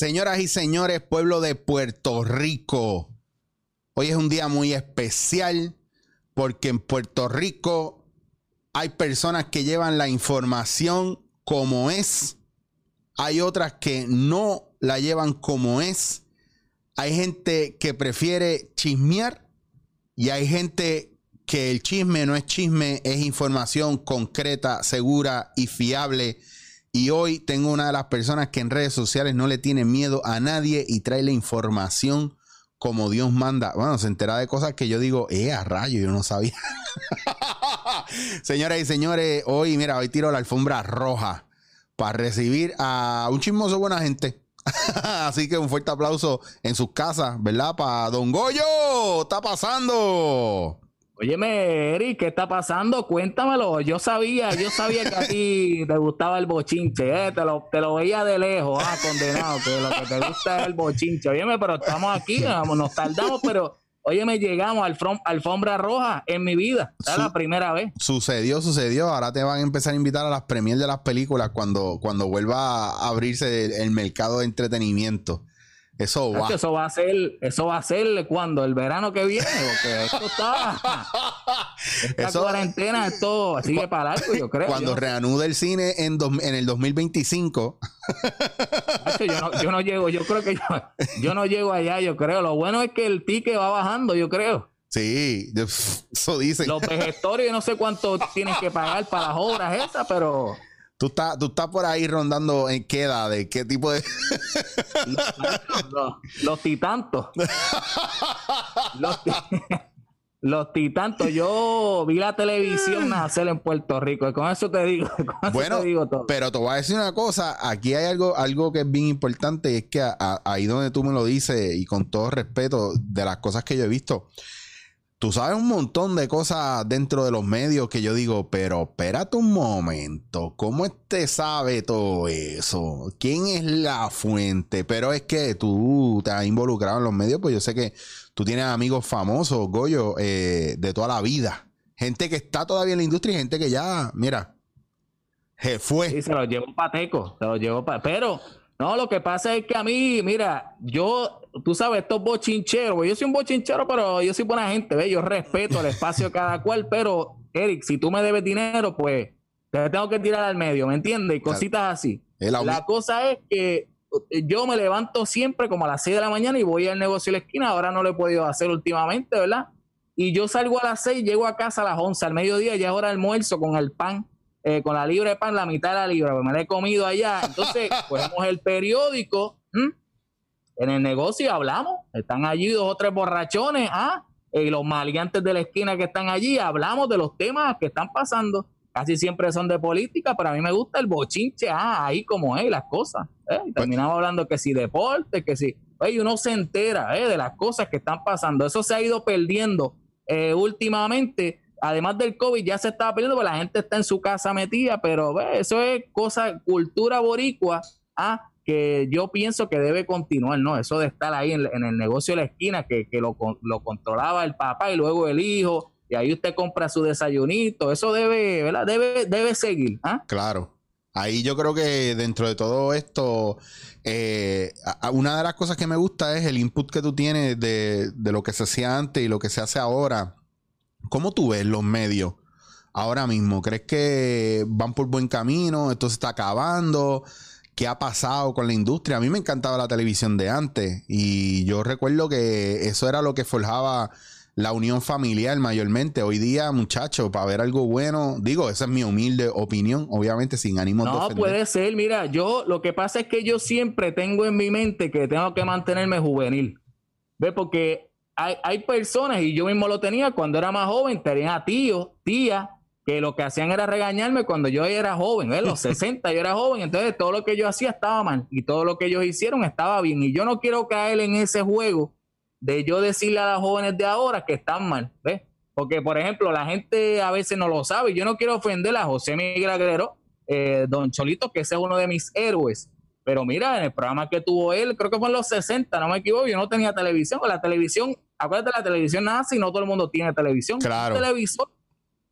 Señoras y señores, pueblo de Puerto Rico, hoy es un día muy especial porque en Puerto Rico hay personas que llevan la información como es, hay otras que no la llevan como es, hay gente que prefiere chismear y hay gente que el chisme no es chisme, es información concreta, segura y fiable. Y hoy tengo una de las personas que en redes sociales no le tiene miedo a nadie y trae la información como Dios manda. Bueno, se entera de cosas que yo digo, eh, a rayo, yo no sabía. Señoras y señores, hoy, mira, hoy tiro la alfombra roja para recibir a un chismoso buena gente. Así que un fuerte aplauso en sus casas, ¿verdad? Para Don Goyo, está pasando. Óyeme, Eric, ¿qué está pasando? Cuéntamelo. Yo sabía, yo sabía que a ti te gustaba el bochinche, ¿eh? te, lo, te lo veía de lejos, ah, condenado, que lo que te gusta es el bochinche. Óyeme, pero estamos aquí, nos tardamos, pero óyeme, llegamos al alfombra roja en mi vida. Es la primera vez. Sucedió, sucedió. Ahora te van a empezar a invitar a las premiers de las películas cuando, cuando vuelva a abrirse el mercado de entretenimiento. Eso va. Eso va a ser, eso va a ser cuando el verano que viene, porque esto está. Esta cuarentena, esto sigue para algo, yo creo. Cuando reanude el cine en, en el 2025. yo, no, yo no llego, yo creo que yo, yo no llego allá, yo creo. Lo bueno es que el ticket va bajando, yo creo. Sí, eso dicen. Los vegetarios, no sé cuánto tienes que pagar para las obras esas, pero. Tú estás, tú estás por ahí rondando en qué edad, de qué tipo de. los, los, titantos. los, titantos. Yo vi la televisión nacer en Puerto Rico. Y con eso te digo. bueno, pero te voy a decir una cosa. Aquí hay algo, algo que es bien importante. Y es que ahí donde tú me lo dices, y con todo respeto, de las cosas que yo he visto tú sabes un montón de cosas dentro de los medios que yo digo, pero espérate un momento, ¿cómo este sabe todo eso? ¿Quién es la fuente? Pero es que tú te has involucrado en los medios, pues yo sé que tú tienes amigos famosos, Goyo, eh, de toda la vida. Gente que está todavía en la industria y gente que ya, mira, se fue. Sí, se lo llevó pateco, se lo llevó pa Pero, no, lo que pasa es que a mí, mira, yo tú sabes, estos bochincheros, yo soy un bochinchero, pero yo soy buena gente, ¿ves? Yo respeto el espacio de cada cual, pero, Eric, si tú me debes dinero, pues te tengo que tirar al medio, ¿me entiendes? Y cositas así. La cosa es que yo me levanto siempre como a las 6 de la mañana y voy al negocio de la esquina, ahora no lo he podido hacer últimamente, ¿verdad? Y yo salgo a las 6, llego a casa a las 11, al mediodía, ya es hora de almuerzo con el pan, eh, con la libra de pan, la mitad de la libra, pues me la he comido allá. Entonces, ponemos el periódico, en el negocio hablamos, están allí dos o tres borrachones, ah, y los maleantes de la esquina que están allí, hablamos de los temas que están pasando. Casi siempre son de política, pero a mí me gusta el bochinche, ah, ahí como es, las cosas. ¿eh? Y terminamos hablando que si deporte, que si, oye, uno se entera ¿eh? de las cosas que están pasando. Eso se ha ido perdiendo eh, últimamente. Además del COVID, ya se estaba perdiendo, porque la gente está en su casa metida, pero eso es cosa, cultura boricua, ah, que yo pienso que debe continuar, ¿no? Eso de estar ahí en, el negocio de la esquina, que, lo, controlaba el papá y luego el hijo, y ahí usted compra su desayunito, eso debe, ¿verdad? Debe, debe seguir. ¿ah? Claro. Ahí yo creo que dentro de todo esto, eh, una de las cosas que me gusta es el input que tú tienes de, de lo que se hacía antes y lo que se hace ahora. ¿Cómo tú ves los medios ahora mismo? ¿Crees que van por buen camino? ¿Esto se está acabando? qué ha pasado con la industria. A mí me encantaba la televisión de antes y yo recuerdo que eso era lo que forjaba la unión familiar mayormente. Hoy día, muchachos, para ver algo bueno, digo, esa es mi humilde opinión, obviamente sin ánimo no, de No, puede ser, mira, yo lo que pasa es que yo siempre tengo en mi mente que tengo que mantenerme juvenil. ¿Ves? Porque hay, hay personas, y yo mismo lo tenía cuando era más joven, tenía tíos, tías, que lo que hacían era regañarme cuando yo era joven, en los 60 yo era joven, entonces todo lo que yo hacía estaba mal y todo lo que ellos hicieron estaba bien. Y yo no quiero caer en ese juego de yo decirle a las jóvenes de ahora que están mal, ¿ves? Porque, por ejemplo, la gente a veces no lo sabe. Yo no quiero ofender a José Miguel Aguero, eh, Don Cholito, que ese es uno de mis héroes. Pero mira, en el programa que tuvo él, creo que fue en los 60, no me equivoco, yo no tenía televisión. La televisión, acuérdate, la televisión nada si no todo el mundo tiene televisión. Claro. televisor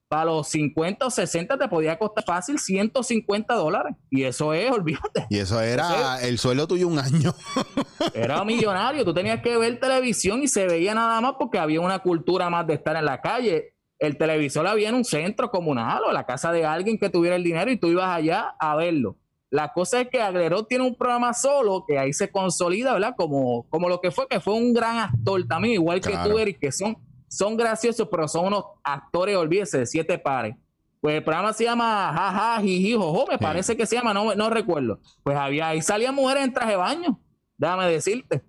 para los 50 o 60 te podía costar fácil 150 dólares. Y eso es, olvídate. Y eso era el sueldo tuyo un año. era millonario. Tú tenías que ver televisión y se veía nada más porque había una cultura más de estar en la calle. El televisor había en un centro comunal o la casa de alguien que tuviera el dinero y tú ibas allá a verlo. La cosa es que Agleró tiene un programa solo que ahí se consolida, ¿verdad? Como, como lo que fue, que fue un gran actor también, igual que tú, Eric, que son son graciosos, pero son unos actores, olvídese, de siete pares. Pues el programa se llama Jaja, Jiji, Jojo, me parece que se llama, no, no recuerdo. Pues había, ahí salían mujeres en traje de baño, déjame decirte.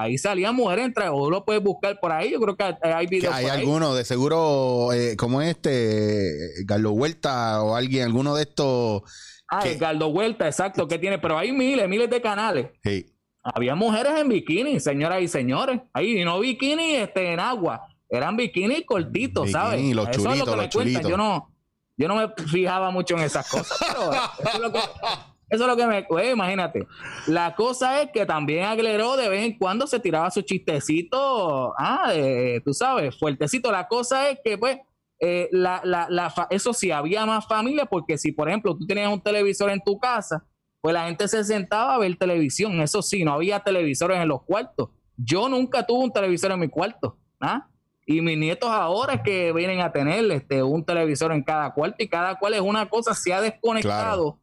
Ahí salían mujeres en traje, o lo puedes buscar por ahí, yo creo que hay videos. hay algunos, de seguro, eh, como este, Carlos Huerta o alguien, alguno de estos. Ah, que... Galdo Vuelta, exacto, que tiene, pero hay miles, miles de canales. Sí. Había mujeres en bikini, señoras y señores. Ahí, y no bikini este, en agua eran bikinis cortitos, ¿sabes? Los eso es lo que me cuentan. Yo no, yo no me fijaba mucho en esas cosas, pero eso es lo que, eso es lo que me. Imagínate. La cosa es que también Agleró de vez en cuando se tiraba su chistecito, ah, tú sabes, fuertecito. La cosa es que, pues, eh, la, la, la, eso sí, había más familia, porque si, por ejemplo, tú tenías un televisor en tu casa, pues la gente se sentaba a ver televisión. Eso sí, no había televisores en los cuartos. Yo nunca tuve un televisor en mi cuarto. ¿ah? Y mis nietos ahora es que vienen a tener este, un televisor en cada cuarto y cada cual es una cosa, se ha desconectado.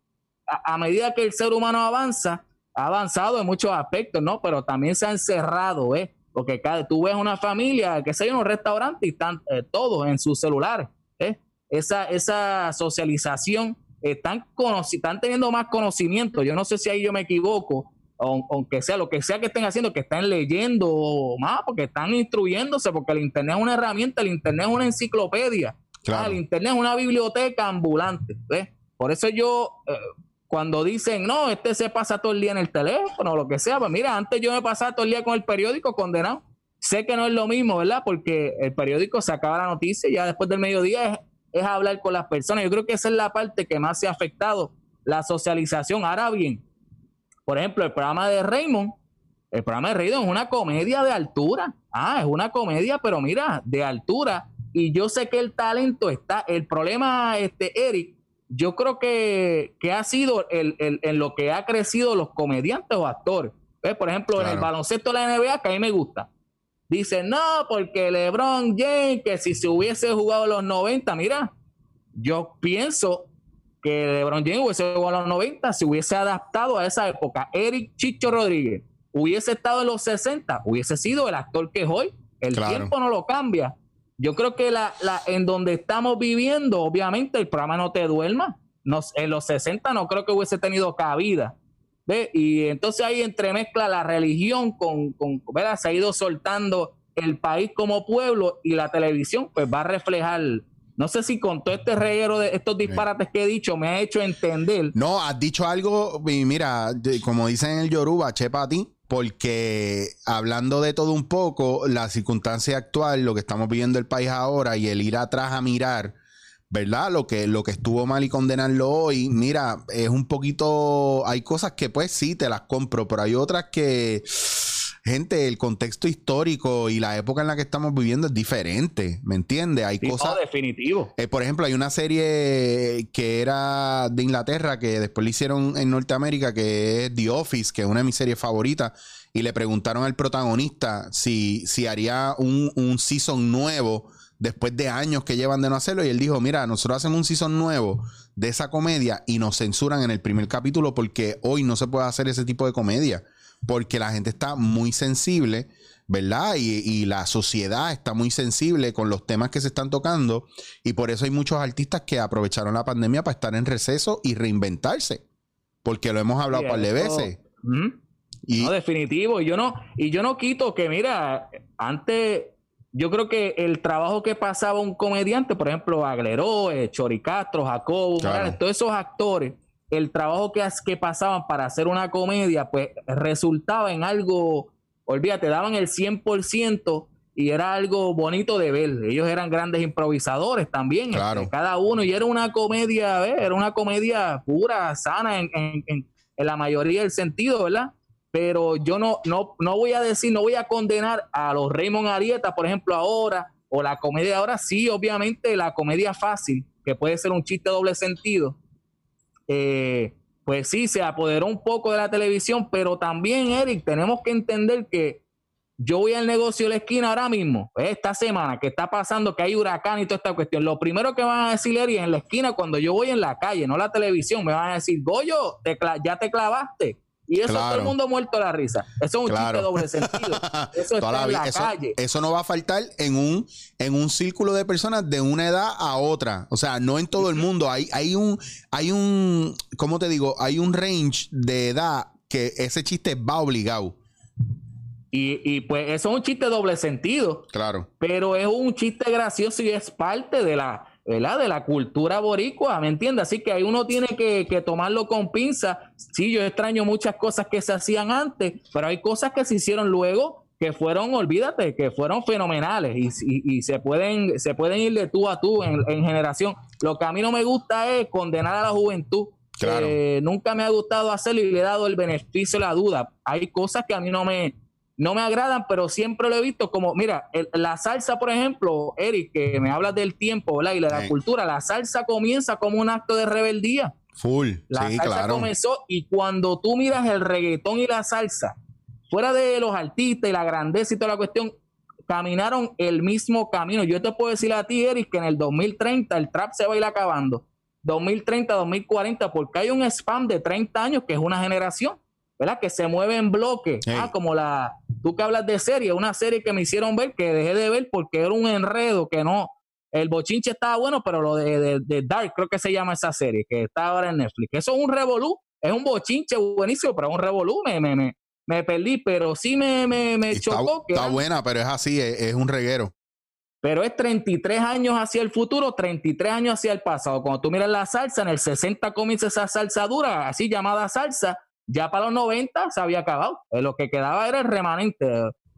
A, medida que el ser humano avanza, ha avanzado en muchos aspectos, ¿no? Pero también se ha encerrado, ¿eh? Porque cada, tú ves una familia que se en un restaurante y están eh, todos en sus celulares, ¿eh? Esa, esa socialización, están, están teniendo más conocimiento. Yo no sé si ahí yo me equivoco, aunque sea lo que sea que estén haciendo, que estén leyendo más, porque están instruyéndose, porque el Internet es una herramienta, el Internet es una enciclopedia, ah, el Internet es una biblioteca ambulante. Por eso yo, eh, cuando dicen, no, este se pasa todo el día en el teléfono o lo que sea, pues mira, antes yo me pasaba todo el día con el periódico condenado. Sé que no es lo mismo, ¿verdad? Porque el periódico sacaba la noticia y ya después del mediodía es, es hablar con las personas. Yo creo que esa es la parte que más se ha afectado, la socialización. Ahora bien, por ejemplo, el programa de Raymond, el programa de Raymond es una comedia de altura. Ah, es una comedia, pero mira, de altura. Y yo sé que el talento está. El problema, este, Eric, yo creo que, ha sido el, en lo que ha crecido los comediantes o actores. Por ejemplo, en el baloncesto de la NBA, que a mí me gusta. Dice, no, porque LeBron James, que si se hubiese jugado los 90, mira, yo pienso que LeBron James hubiese jugado a los 90, se hubiese adaptado a esa época. Eric Chicho Rodríguez hubiese estado en los 60, hubiese sido el actor que es hoy. El tiempo no lo cambia. Yo creo que la, la, en donde estamos viviendo, obviamente, el programa no te duerma. en los 60 no creo que hubiese tenido cabida. ¿ve? Y entonces ahí entremezcla la religión con, con ¿verdad? Se ha ido soltando el país como pueblo y la televisión, pues va a reflejar no sé si con todo este reguero de estos disparates que he dicho me ha hecho entender. No, has dicho algo, y mira, como dicen en el Yoruba, chepa a ti, porque hablando de todo un poco, la circunstancia actual, lo que estamos viviendo el país ahora y el ir atrás a mirar, ¿verdad? Lo que, lo que estuvo mal y condenarlo hoy, mira, es un poquito, hay cosas que pues sí, te las compro, pero hay otras que gente, el contexto histórico y la época en la que estamos viviendo es diferente, ¿me entiendes? Hay cosas... definitivo. Eh, por ejemplo, hay una serie que era de Inglaterra que después le hicieron en Norteamérica, que es The Office, que es una de mis series favoritas, y le preguntaron al protagonista si, si haría un, un season nuevo después de años que llevan de no hacerlo. Y él dijo, mira, nosotros hacemos un season nuevo de esa comedia y nos censuran en el primer capítulo porque hoy no se puede hacer ese tipo de comedia porque la gente está muy sensible, ¿verdad? Y, la sociedad está muy sensible con los temas que se están tocando y por eso hay muchos artistas que aprovecharon la pandemia para estar en receso y reinventarse, porque lo hemos hablado un par de veces. y, no, definitivo. Y yo no, y yo no quito que, mira, antes yo creo que el trabajo que pasaba un comediante, por ejemplo, Agleró, eh, Choricastro, Jacobo, todos esos actores, el trabajo que, que pasaban para hacer una comedia, pues resultaba en algo, olvídate, daban el 100% y era algo bonito de ver. Ellos eran grandes improvisadores también, este, cada uno, y era una comedia, era una comedia pura, sana en, en, la mayoría del sentido, ¿verdad? Pero yo no, no, no voy a decir, no voy a condenar a los Raymond Arieta, por ejemplo, ahora, o la comedia ahora, sí, obviamente la comedia fácil, que puede ser un chiste doble sentido, eh, pues sí, se apoderó un poco de la televisión, pero también, Eric, tenemos que entender que yo voy al negocio de la esquina ahora mismo, esta semana que está pasando, que hay huracán y toda esta cuestión. Lo primero que van a decir, Eric, en la esquina, cuando yo voy en la calle, no la televisión, me van a decir, Goyo, ya te clavaste. Y eso todo el mundo muerto la risa. Eso es un chiste doble sentido. Eso está en la calle. Eso no va a faltar en un, en un círculo de personas de una edad a otra. O sea, no en todo el mundo. Hay, hay un, hay un, ¿cómo te digo? Hay un range de edad que ese chiste va obligado. Y, y, pues eso es un chiste doble sentido. Claro. Pero es un chiste gracioso y es parte de la, ¿verdad? De la cultura boricua, ¿me entiendes? Así que ahí uno tiene que, tomarlo con pinza. Sí, yo extraño muchas cosas que se hacían antes, pero hay cosas que se hicieron luego que fueron, olvídate, que fueron fenomenales y, y, se, pueden, se pueden ir de tú a tú en, generación. Lo que a mí no me gusta es condenar a la juventud. Claro. nunca me ha gustado hacerlo y le he dado el beneficio de la duda. Hay cosas que a mí no me, no me agradan, pero siempre lo he visto como, mira, la salsa, por ejemplo, Eric, que me hablas del tiempo, ¿verdad? Y de la cultura, la salsa comienza como un acto de rebeldía. Full. La salsa comenzó y cuando tú miras el reggaetón y la salsa, fuera de los artistas y la grandeza y toda la cuestión, caminaron el mismo camino. Yo te puedo decir a ti, Eric, que en el 2030 el trap se va a ir acabando. 2030, 2040, porque hay un spam de 30 años que es una generación. ¿verdad? Que se mueve en bloque. Ah, como la, tú que hablas de serie, una serie que me hicieron ver que dejé de ver porque era un enredo que no. El bochinche estaba bueno, pero lo de, Dark, creo que se llama esa serie, que está ahora en Netflix. Eso es un revolú, es un bochinche buenísimo, pero es un revolú, me, me, me, perdí, pero sí me, me, chocó. Está, buena, pero es así, es, un reguero. Pero es 33 años hacia el futuro, 33 años hacia el pasado. Cuando tú miras la salsa, en el 60 comienza esa salsa dura, así llamada salsa, ya para los 90 se había acabado. Eh, lo que quedaba era el remanente.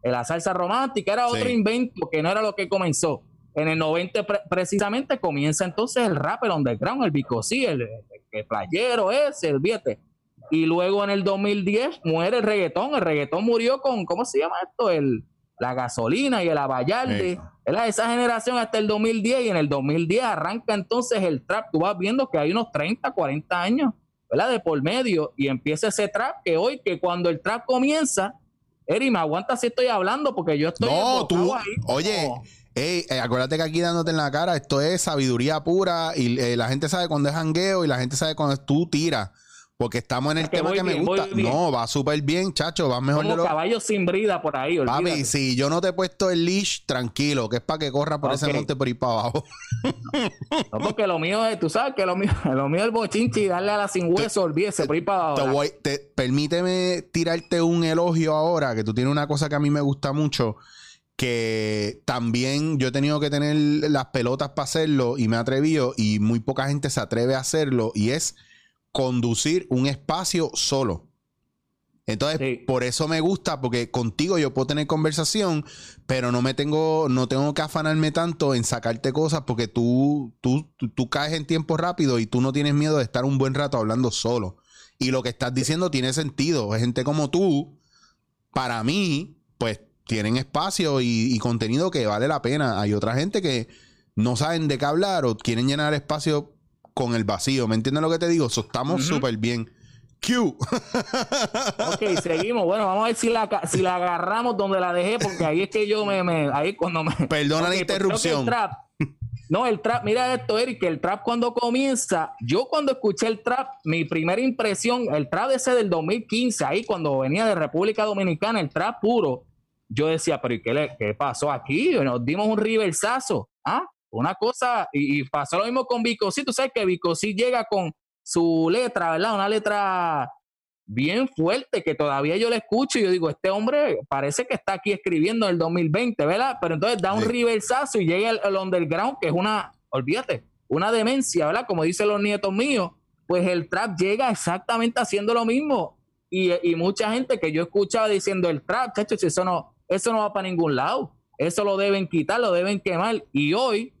Eh, la salsa romántica era otro invento que no era lo que comenzó. En el 90 precisamente comienza entonces el rap, el underground, el bicosí, el, el, playero ese, el viete. Y luego en el 2010 muere el reggaetón. El reggaetón murió con, ¿cómo se llama esto? El, la gasolina y el abayalde. Esa generación hasta el 2010 y en el 2010 arranca entonces el trap. Tú vas viendo que hay unos 30, 40 años ¿verdad? De por medio y empieza ese trap que hoy, que cuando el trap comienza, Eri, me aguanta si estoy hablando porque yo estoy. No, tú. oye. Eh, acuérdate que aquí dándote en la cara, esto es sabiduría pura y eh, la gente sabe cuando es jangueo y la gente sabe cuando tú tiras. Porque estamos en el tema que me gusta. No, va súper bien, chacho. Va mejor Como de caballos sin brida por ahí. Papi, si yo no te he puesto el leash, tranquilo, que es para que corra por ese monte por ahí para abajo. no, porque lo mío es, tú sabes que lo mío, lo mío es el bochinchi y darle a la sin hueso, olvídese por ahí para abajo. permíteme tirarte un elogio ahora, que tú tienes una cosa que a mí me gusta mucho que también yo he tenido que tener las pelotas para hacerlo y me he atrevido y muy poca gente se atreve a hacerlo y es conducir un espacio solo. Entonces, por eso me gusta, porque contigo yo puedo tener conversación, pero no me tengo, no tengo que afanarme tanto en sacarte cosas porque tú, tú, tú, caes en tiempo rápido y tú no tienes miedo de estar un buen rato hablando solo. Y lo que estás diciendo tiene sentido. Gente como tú, para mí, pues tienen espacio y, y contenido que vale la pena. Hay otra gente que no saben de qué hablar o quieren llenar espacio con el vacío. ¿Me entiendes lo que te digo? So, estamos súper bien. Q. ok, seguimos. Bueno, vamos a ver si la, si la agarramos donde la dejé, porque ahí es que yo me. me ahí cuando me. Perdona la pues interrupción. El trap, no, el trap, mira esto, Eric, el trap cuando comienza, yo cuando escuché el trap, mi primera impresión, el trap ese del 2015, ahí cuando venía de República Dominicana, el trap puro, yo decía, pero ¿y qué, qué pasó aquí? Nos dimos un riversazo. ¿Ah? Una cosa, y, pasó lo mismo con Vico. Sí, tú sabes que Vico sí llega con su letra, ¿verdad? Una letra bien fuerte que todavía yo le escucho y yo digo, este hombre parece que está aquí escribiendo en el 2020, ¿verdad? Pero entonces da un sí. y llega el, underground, que es una, olvídate, una demencia, ¿verdad? Como dicen los nietos míos, pues el trap llega exactamente haciendo lo mismo. Y, y mucha gente que yo escuchaba diciendo el trap, chacho, eso no, eso no va para ningún lado. Eso lo deben quitar, lo deben quemar. Y hoy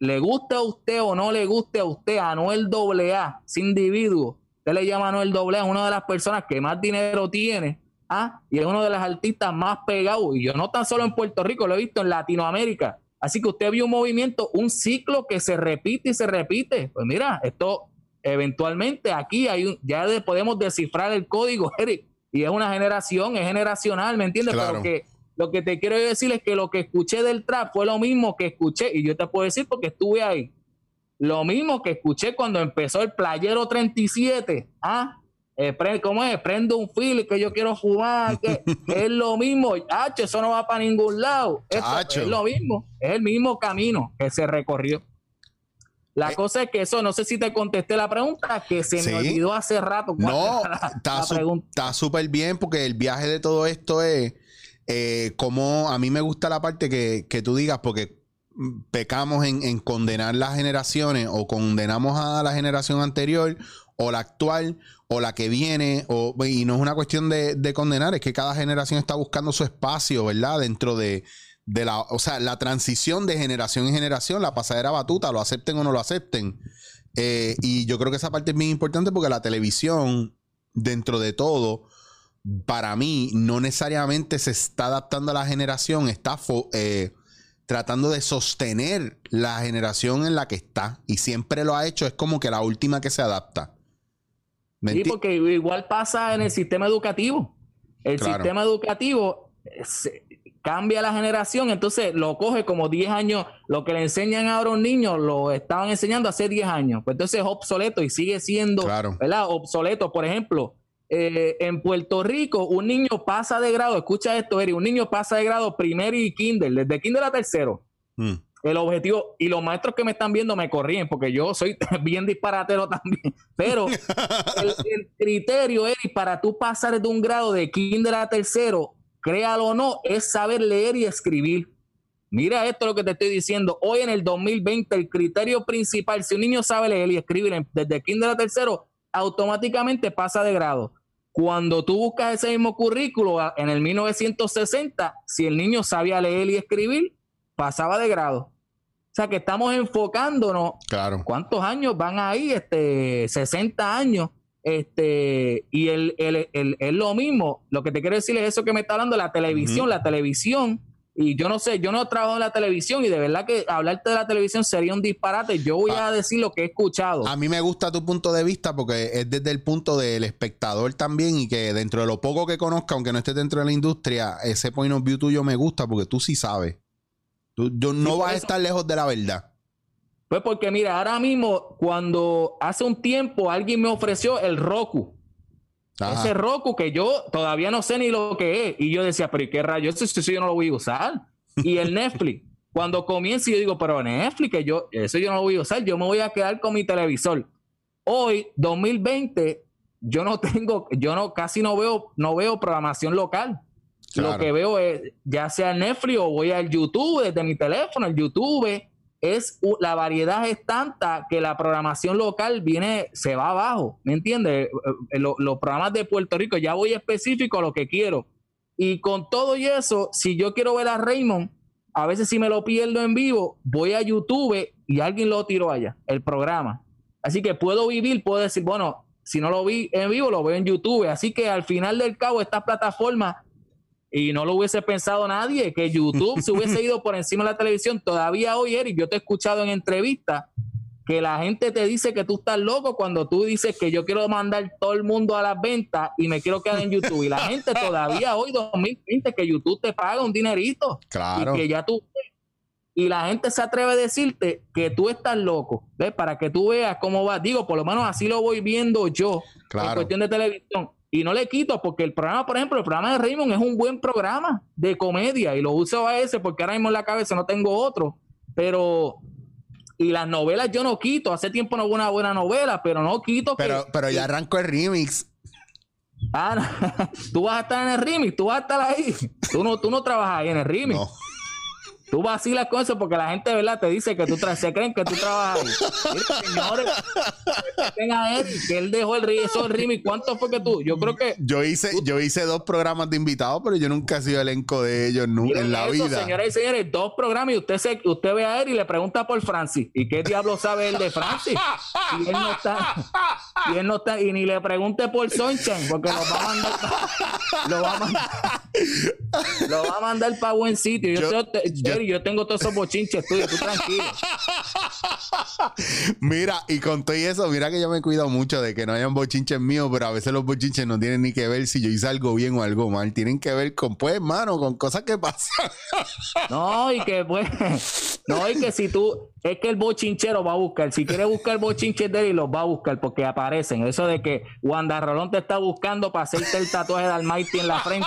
le guste a usted o no le guste a usted, Anuel AA, ese individuo, usted le llama Anuel AA, es una de las personas que más dinero tiene, ¿ah? y es uno de los artistas más pegados, y yo no tan solo en Puerto Rico, lo he visto en Latinoamérica, Así que usted vio un movimiento, un ciclo que se repite y se repite. Pues mira, esto eventualmente aquí hay un, ya podemos descifrar el código, Eric, y es una generación, es generacional, ¿me entiendes? Pero que lo que te quiero decir es que lo que escuché del trap fue lo mismo que escuché, y yo te puedo decir porque estuve ahí, lo mismo que escuché cuando empezó el Playero 37, ¿ah? Eh, ¿Cómo es? Prendo un fil que yo quiero que es lo mismo, Hacho, eso no va para ningún lado, es lo mismo, es el mismo camino que se recorrió. La eh, cosa es que eso, no sé si te contesté la pregunta, que se me olvidó hace rato. No, está súper bien porque el viaje de todo esto es eh, como a mí me gusta la parte que, que tú digas, porque pecamos en, en, condenar las generaciones o condenamos a la generación anterior o la actual o la que viene, o, y no es una cuestión de, de condenar, es que cada generación está buscando su espacio, ¿verdad? Dentro de, de la, o sea, la transición de generación en generación, la pasadera batuta, lo acepten o no lo acepten. Eh, y yo creo que esa parte es bien importante porque la televisión, dentro de todo, para mí, no necesariamente se está adaptando a la generación, está eh, tratando de sostener la generación en la que está. Y siempre lo ha hecho, es como que la última que se adapta. Sí, porque igual pasa en el sistema educativo. El sistema educativo cambia la generación, entonces lo coge como 10 años, lo que le enseñan ahora a un niño lo estaban enseñando hace 10 años, pues entonces es obsoleto y sigue siendo, ¿verdad? Obsoleto, por ejemplo, eh, en Puerto Rico un niño pasa de grado, escucha esto, Eri, un niño pasa de grado primero y kinder, desde kinder a tercero. Mm. El objetivo, y los maestros que me están viendo me corrían, porque yo soy bien disparatero también, pero el, el criterio, Eri, para tú pasar de un grado de kinder a tercero, créalo o no, es saber leer y escribir. Mira esto lo que te estoy diciendo. Hoy en el 2020, el criterio principal, si un niño sabe leer y escribir desde kinder a tercero, automáticamente pasa de grado. Cuando tú buscas ese mismo currículo en el 1960, si el niño sabía leer y escribir, pasaba de grado. O sea que estamos enfocándonos. Claro. ¿Cuántos años van ahí? Este, 60 años este, y el, es lo mismo. Lo que te quiero decir es eso que me está hablando la televisión. La televisión, y yo no sé, yo no trabajo en la televisión y de verdad que hablarte de la televisión sería un disparate. Yo voy a ah. decir lo que he escuchado. A mí me gusta tu punto de vista porque es desde el punto del espectador también y que dentro de lo poco que conozca, aunque no esté dentro de la industria, ese point of view tuyo me gusta porque tú sí sabes. Tú, yo no vas a estar lejos de la verdad. Pues porque mira, ahora mismo, cuando hace un tiempo alguien me ofreció el Roku. Ese Roku que yo todavía no sé ni lo que es. Y yo decía, pero ¿y qué rayos? Eso, yo no lo voy a usar. Y el Netflix. cuando comienza, yo digo, pero Netflix, que yo, eso yo no lo voy a usar. Yo me voy a quedar con mi televisor. Hoy, 2020, yo no tengo, yo no, casi no veo, no veo programación local. Lo que veo es, ya sea Netflix o voy al YouTube desde mi teléfono, el YouTube es la variedad es tanta que la programación local viene, se va abajo, ¿me entiendes? Eh, eh, los programas de Puerto Rico, ya voy específico a lo que quiero. Y con todo y eso, si yo quiero ver a Raymond, a veces si me lo pierdo en vivo, voy a YouTube y alguien lo tiró allá, el programa. Así que puedo vivir, puedo decir, bueno, si no lo vi en vivo, lo veo en YouTube. Así que al final del cabo, estas plataformas y no lo hubiese pensado nadie, que YouTube se hubiese ido por encima de la televisión. Todavía hoy, Eric, yo te he escuchado en entrevistas que la gente te dice que tú estás loco cuando tú dices que yo quiero mandar todo el mundo a las ventas y me quiero quedar en YouTube. Y la gente todavía hoy, 2020, que YouTube te paga un dinerito. Claro. Y que ya tú. Y la gente se atreve a decirte que tú estás loco, ¿ves? Para que tú veas cómo va. Digo, por lo menos así lo voy viendo yo claro. en cuestión de televisión. Y no le quito porque el programa, por ejemplo, el programa de Raymond es un buen programa de comedia y lo uso a ese porque ahora mismo en la cabeza no tengo otro. Pero, y las novelas yo no quito. Hace tiempo no hubo una buena novela, pero no quito. Pero, pero ya arrancó el remix. Ah, tú vas a estar en el remix, tú vas a estar ahí. Tú no, tú no trabajas ahí en el remix. No. Tú vacilas con eso porque la gente, ¿verdad? Te dice que tú se creen que tú trabajas ahí. señores, tenga él, que él dejó el eso el y ¿Cuánto fue que tú? Yo creo que. Yo hice, yo hice dos programas de invitados, pero yo nunca he sido elenco de ellos nunca en la vida. Señoras y señores, dos programas y usted se, usted ve a él y le pregunta por Francis. ¿Y qué diablo sabe él de Francis? Y él no está. y él no está, y ni le pregunte por Sunshine, porque lo va a mandar lo va a mandar, lo va a mandar para buen sitio. Yo, Yo- Yo tengo todos esos bochinches tuyos, tú tranquilo. Mira, y con todo eso, mira que yo me cuido mucho de que no hayan bochinches míos, pero a veces los bochinches no tienen ni que ver si yo hice algo bien o algo mal. Tienen que ver con, pues, hermano, con cosas que pasan. No, y que pues, no, y que si tú, es que el bochinchero va a buscar, si quiere buscar bochinches de él, los va a buscar porque aparecen. Eso de que Wanda Rolón te está buscando para hacerte el tatuaje de Almighty en la frente.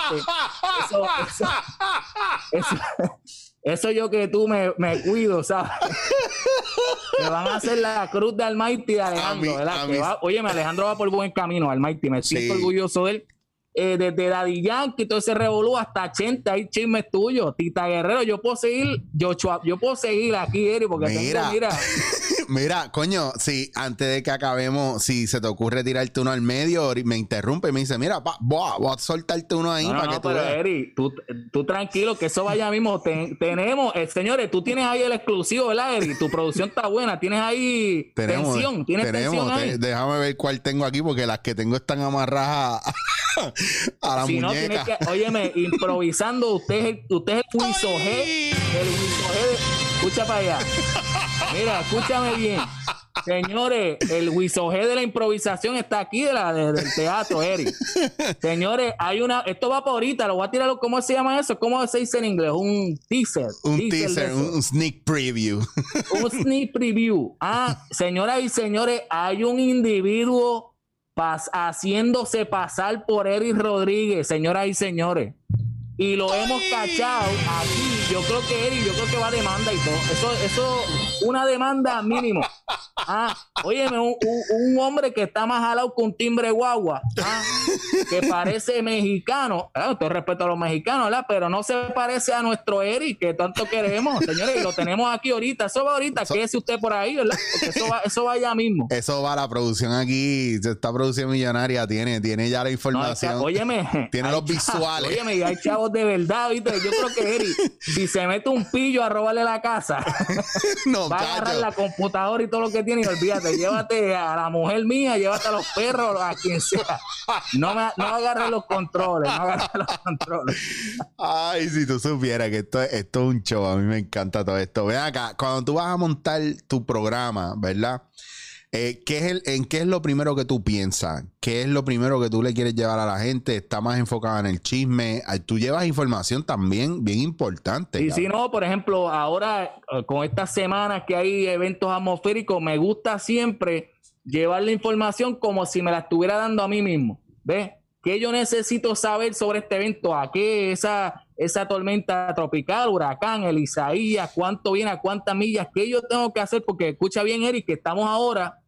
Eso, eso, eso, eso yo que tú me, me cuido, ¿sabes? Me van a hacer la cruz de Almighty de Alejandro, mí- ¿verdad? Que va- óyeme, Alejandro va por buen camino, Almighty. Me siento Sí. orgulloso de él. Eh, desde Daddy Yankee, todo ese revolú hasta 80, hay chismes tuyos. Tita Guerrero, yo puedo seguir, yo, yo puedo seguir aquí, Eri, porque Mira. tengo, mira, Mira, coño, si antes de que acabemos, si se te ocurre tirarte uno al medio, me interrumpe y me dice, mira, pa, voy, a, voy a soltarte uno ahí No, no, para no, que tú pero veas. Eri, tú, tú tranquilo, que eso vaya mismo. Ten- tenemos, eh, señores, tú tienes ahí el exclusivo, ¿verdad, Eri? Tu producción está buena, tienes ahí Tenemos, tensión, tienes tenemos, tensión ahí. te- déjame ver cuál tengo aquí, porque las que tengo están amarradas a, a la si no, muñeca. tienes que, óyeme, improvisando, usted es el, usted es el G, el G escucha para allá. Mira, escúchame bien. Señores, el G de la improvisación está aquí de la, de- del teatro, Eric. Señores, hay una, esto va por ahorita, lo voy a tirar, ¿cómo se llama eso? ¿Cómo se dice en inglés? Un teaser. un teaser, un sneak preview. un sneak preview. Ah, señoras y señores, hay un individuo pas- haciéndose pasar por Eric Rodríguez, señoras y señores. Y lo hemos cachado aquí. Yo creo que Eric, yo creo que va a demanda y todo. Eso, eso, una demanda mínimo. Ah, óyeme, un, un- un hombre que está más jalado con timbre guagua, ah, que parece mexicano. Ah, todo respeto a los mexicanos, ¿verdad? Pero no se parece a nuestro Eric, que tanto queremos, señores, y lo tenemos aquí ahorita. Eso va ahorita, quédese usted por ahí, ¿verdad? Porque eso va, eso va ya mismo. Eso va, la producción aquí, esta producción millonaria tiene, tiene ya la No, información. cha- óyeme. Tiene los visuales. Óyeme, y hay chavos de verdad, ¿viste? Yo creo que Eric, si se mete un pillo a robarle la casa, no, va a agarrar la computadora y todo lo que tiene y olvídate, llévate a la mujer mía, llévate a los perros, a quien sea. No me no agarres los controles, no agarres los controles. Ay, si tú supieras que esto, es- esto es un show, a mí me encanta todo esto. Ven acá, cuando tú vas a montar tu programa, ¿verdad? Eh, ¿qué es el, ¿En qué es lo primero que tú piensas? ¿Qué es lo primero que tú le quieres llevar a la gente? ¿Está más enfocada en el chisme? Tú llevas información también bien importante. Y si no, por ejemplo, ahora eh, con estas semanas que hay eventos atmosféricos, me gusta siempre llevar la información como si me la estuviera dando a mí mismo. ¿Ves? ¿Qué yo necesito saber sobre este evento? ¿A qué esa, esa tormenta tropical, huracán, el Isaías, cuánto viene, a cuántas millas? ¿Qué yo tengo que hacer? Porque escucha bien, Eric, que estamos ahora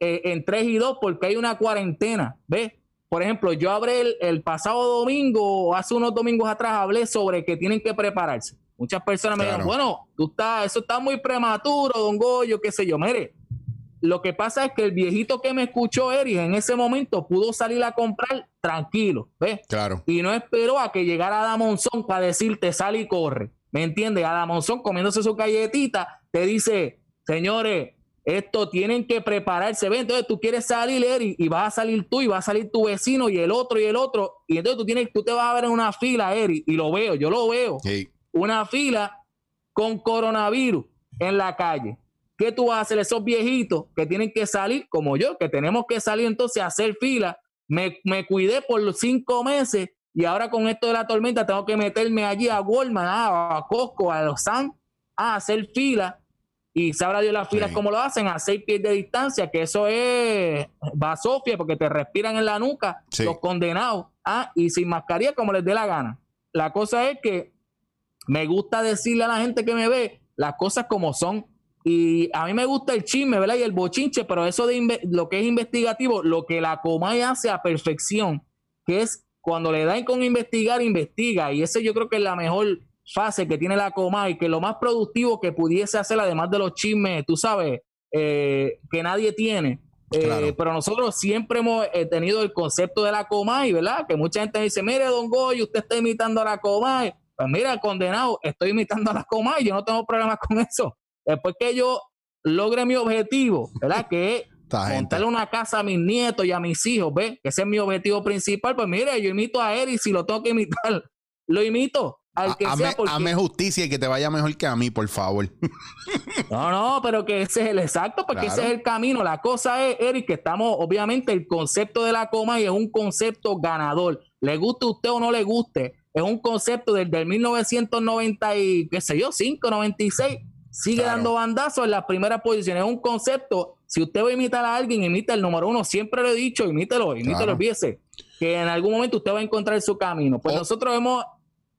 eh, en 3 y 2 porque hay una cuarentena. ¿Ves? Por ejemplo, yo hablé el, el pasado domingo, hace unos domingos atrás, hablé sobre que tienen que prepararse. Muchas personas me Claro. dijeron, bueno, tú estás, eso está muy prematuro, don Goyo, qué sé yo. Mire, lo que pasa es que el viejito que me escuchó, Eric, en ese momento pudo salir a comprar tranquilo, ¿ves? Claro. Y no esperó a que llegara Adamonzón para decirte sal y corre. ¿Me entiendes? Adamonzón comiéndose su galletita, te dice, señores, esto tienen que prepararse. ¿Ves? Entonces tú quieres salir, Eric, y vas a salir tú, y va a salir tu vecino, y el otro, y el otro. Y entonces tú tienes, tú te vas a ver en una fila, Eric, y lo veo, yo lo veo Sí. una fila con coronavirus en la calle. ¿Qué tú vas a hacer? Esos viejitos que tienen que salir, como yo, que tenemos que salir entonces a hacer fila. Me, me cuidé por los cinco meses y ahora con esto de la tormenta tengo que meterme allí a Walmart, a Costco, a los Sam, a hacer fila. Y sabrá Dios las filas Sí. como lo hacen, a seis pies de distancia, que eso es basofia porque te respiran en la nuca Sí. los condenados. Ah, y sin mascarilla como les dé la gana. La cosa es que me gusta decirle a la gente que me ve las cosas como son. Y a mí me gusta el chisme, ¿verdad? Y el bochinche, pero eso de lo que es investigativo, lo que la Comay hace a perfección, que es cuando le dan con investigar, investiga. Y ese yo creo que es la mejor fase que tiene la Comay, que lo más productivo que pudiese hacer, además de los chismes, tú sabes, eh, que nadie tiene. Eh, Claro. Pero nosotros siempre hemos eh, tenido el concepto de la Comay, ¿verdad? Que mucha gente dice, mire, don Goyo, usted está imitando a la Comay. Pues mira, condenado, estoy imitando a la Comay, yo no tengo problemas con eso. Después que yo logre mi objetivo, ¿verdad? Que es montarle una casa a mis nietos y a mis hijos, ¿ves? Ese es mi objetivo principal. Pues mire, yo imito a y si lo tengo que imitar, lo imito. Al que Ha- sea, porque- justicia y que te vaya mejor que a mí, por favor. No, no, pero que ese es el exacto, porque Claro. ese es el camino. La cosa es, Eric, que estamos, obviamente, el concepto de la coma y es un concepto ganador. Le guste a usted o no le guste, es un concepto del, del 1990 y, qué sé yo, 5, 96, sigue Claro. dando bandazos en las primeras posiciones. Es un concepto, si usted va a imitar a alguien, imita el número uno. Siempre lo he dicho, imítelo, imítelo, Claro. olvídese, que en algún momento usted va a encontrar su camino. Pues nosotros hemos...